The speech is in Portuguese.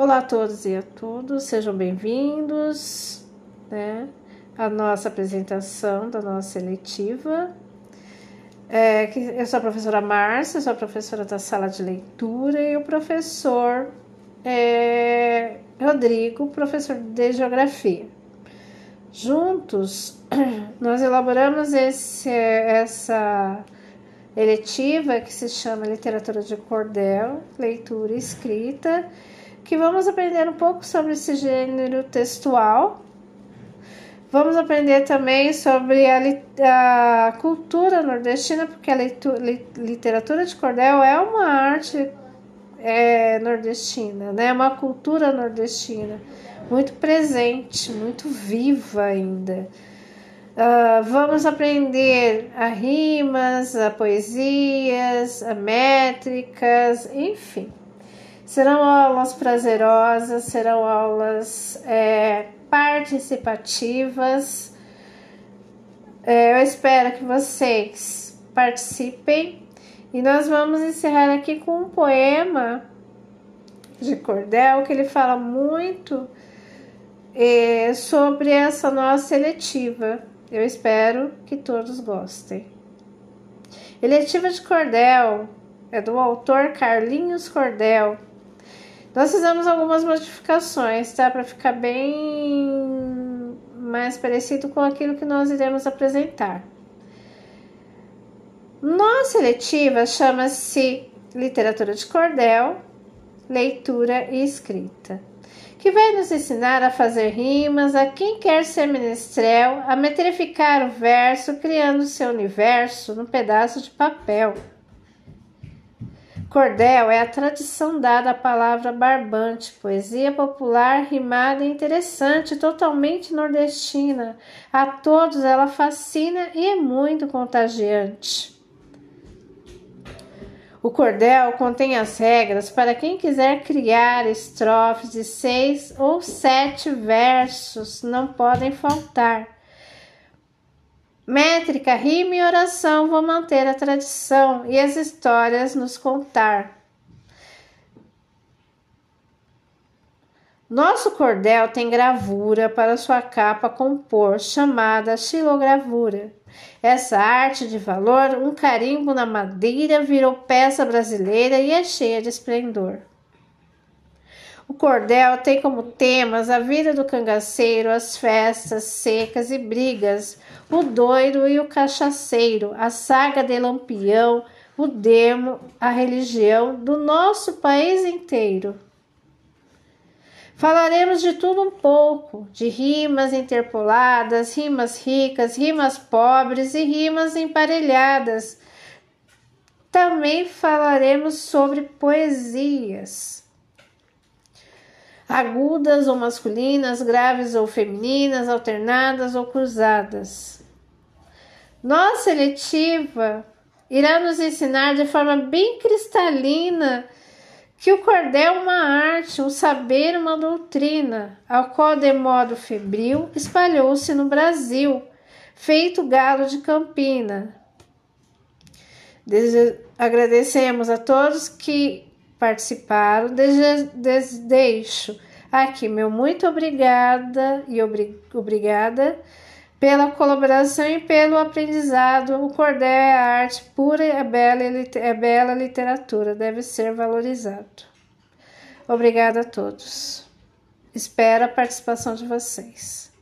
Olá a todos e a todas, sejam bem-vindos né, à nossa apresentação da nossa seletiva. É, eu sou a professora Márcia, sou a professora da sala de leitura e o professor é, Rodrigo, professor de geografia. Juntos, nós elaboramos esse, essa eletiva que se chama Literatura de Cordel, Leitura e Escrita que vamos aprender um pouco sobre esse gênero textual. Vamos aprender também sobre a, a cultura nordestina, porque a literatura de cordel é uma arte é, nordestina, né? uma cultura nordestina muito presente, muito viva ainda. Uh, vamos aprender a rimas, a poesias, a métricas, enfim. Serão aulas prazerosas, serão aulas é, participativas. É, eu espero que vocês participem e nós vamos encerrar aqui com um poema de Cordel que ele fala muito é, sobre essa nossa seletiva. Eu espero que todos gostem. Eletiva de Cordel é do autor Carlinhos Cordel nós fizemos algumas modificações, tá? Para ficar bem mais parecido com aquilo que nós iremos apresentar. Nossa seletiva chama-se Literatura de Cordel, Leitura e Escrita, que vai nos ensinar a fazer rimas a quem quer ser menestrel, a metrificar o verso, criando seu universo num pedaço de papel. Cordel é a tradição dada à palavra barbante, poesia popular, rimada e interessante, totalmente nordestina. A todos ela fascina e é muito contagiante. O cordel contém as regras para quem quiser criar estrofes de seis ou sete versos, não podem faltar. Métrica, rima e oração vão manter a tradição e as histórias nos contar. Nosso cordel tem gravura para sua capa compor, chamada xilogravura. Essa arte de valor, um carimbo na madeira, virou peça brasileira e é cheia de esplendor. O cordel tem como temas a vida do cangaceiro, as festas secas e brigas, o doido e o cachaceiro, a saga de Lampião, o demo, a religião do nosso país inteiro. Falaremos de tudo um pouco, de rimas interpoladas, rimas ricas, rimas pobres e rimas emparelhadas. Também falaremos sobre poesias agudas ou masculinas, graves ou femininas, alternadas ou cruzadas. Nossa seletiva irá nos ensinar de forma bem cristalina que o cordel é uma arte, um saber, uma doutrina, ao qual de modo febril espalhou-se no Brasil, feito galo de campina. agradecemos a todos que participaram. deixo aqui meu muito obrigada e obri obrigada pela colaboração e pelo aprendizado. O cordel é arte pura e é bela, é bela literatura, deve ser valorizado. Obrigada a todos. Espero a participação de vocês.